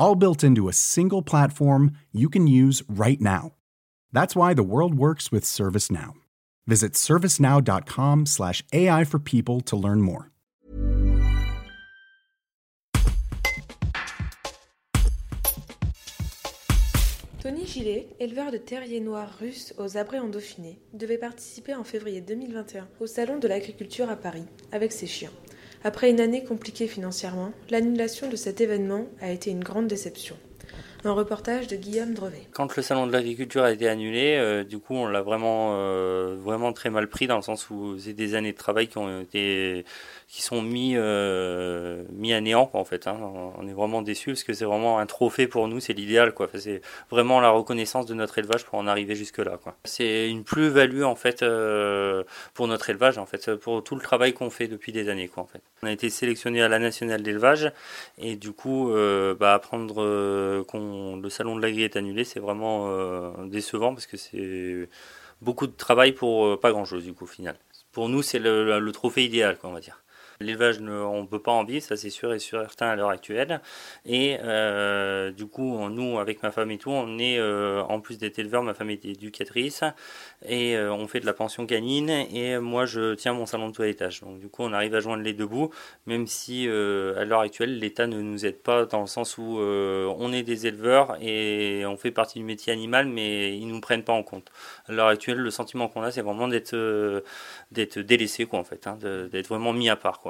all built into a single platform you can use right now. That's why the world works with ServiceNow. Visit servicenow.com/slash AI for people to learn more. Tony Gillet, éleveur de terriers noirs russes aux Abrets en Dauphiné, devait participer en février 2021 au Salon de l'agriculture à Paris avec ses chiens. Après une année compliquée financièrement, l'annulation de cet événement a été une grande déception. Un reportage de Guillaume Drevet. Quand le salon de l'agriculture a été annulé, euh, du coup, on l'a vraiment, euh, vraiment très mal pris dans le sens où c'est des années de travail qui ont été, qui sont mis, euh, mis à néant, en fait. Hein. On est vraiment déçus parce que c'est vraiment un trophée pour nous, c'est l'idéal, quoi. c'est vraiment la reconnaissance de notre élevage pour en arriver jusque là, quoi. C'est une plus-value, en fait, pour notre élevage, en fait, pour tout le travail qu'on fait depuis des années, quoi, en fait. On a été sélectionné à la nationale d'élevage et du coup, bah, apprendre qu'on le salon de l'agri est annulé, c'est vraiment euh, décevant parce que c'est beaucoup de travail pour euh, pas grand chose du coup au final. Pour nous, c'est le, trophée idéal, quoi, on va dire. L'élevage, on ne peut pas en vivre, ça c'est sûr et certain à l'heure actuelle. Et euh, du coup, nous, avec ma femme et tout, on est, euh, en plus d'être éleveur, ma femme est éducatrice, et euh, on fait de la pension canine, et moi je tiens mon salon de toilettage. Donc du coup, on arrive à joindre les deux bouts, même si à l'heure actuelle, l'État ne nous aide pas dans le sens où on est des éleveurs et on fait partie du métier animal, mais ils ne nous prennent pas en compte. À l'heure actuelle, le sentiment qu'on a, c'est vraiment d'être d'être délaissé, quoi, en fait, hein, d'être vraiment mis à part, quoi.